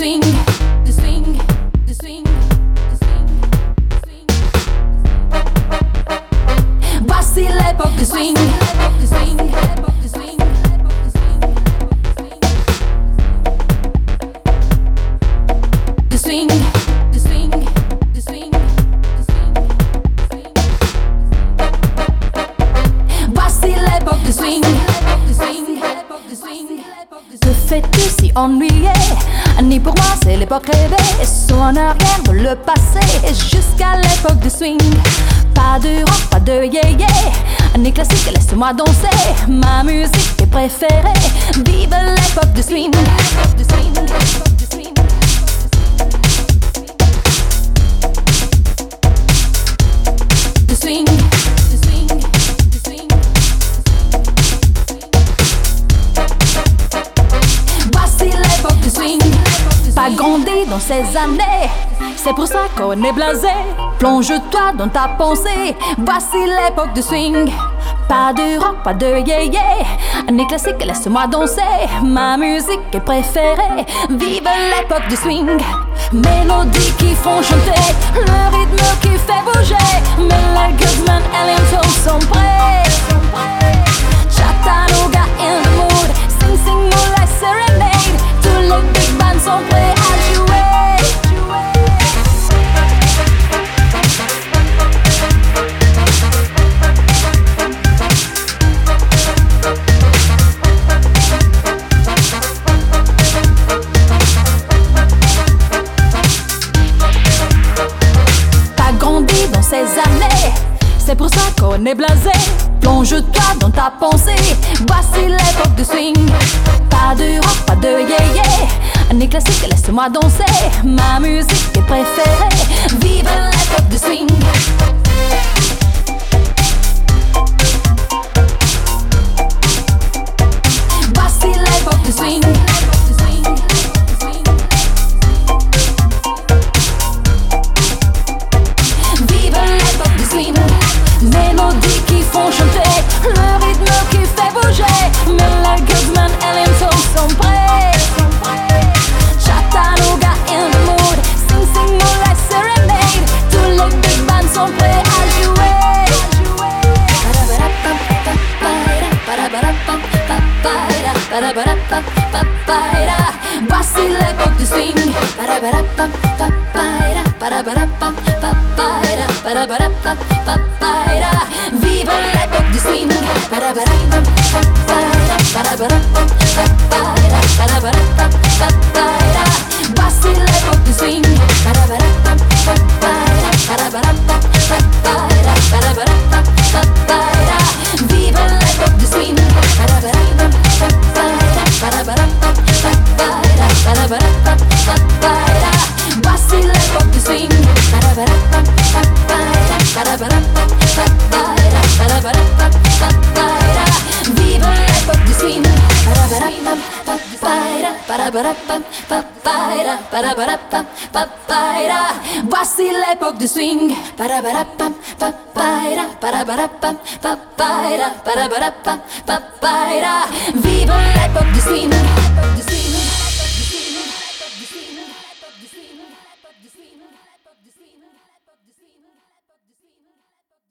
The swing, the swing, the swing, the swing, swing. Fais-tu si ennuyé Ni pour moi c'est l'époque rêvée. En arrière de le passé. Jusqu'à l'époque du swing. Pas de rock, pas de yé-yé. Ni classique, laisse-moi danser. Ma musique est préférée. Vive l'époque du Du swing, Pas grandi dans ces années, c'est pour ça qu'on est blasé. Plonge-toi dans ta pensée. Voici l'époque du swing. Pas de rock, pas de yé-yé. Ni classique, laisse-moi danser. Ma musique est préférée. Vive l'époque du swing. Mélodies qui font chanter, le rythme qui fait bouger. C'est pour ça qu'on est blasé. Plonge-toi dans ta pensée, voici l'époque du swing. Pas de rock, pas de yé-yé, ni classique, laisse-moi danser. Ma musique est préférée, vive l'époque du swing. Mélodies qui font chanter Le rythme qui fait bouger. Les Goodman et les Tones sont prêts. Chattanooga in the mood Sing sing moonlight serenade. Tous les big bands sont prêts à jouer. Voici l'époque du swing Voici papara, para para pam, papara. Voici l'époque du swing, para para pam, papara, para para pam, papara, para para pam, papara. Vive l'époque du swing, l'époque du swing.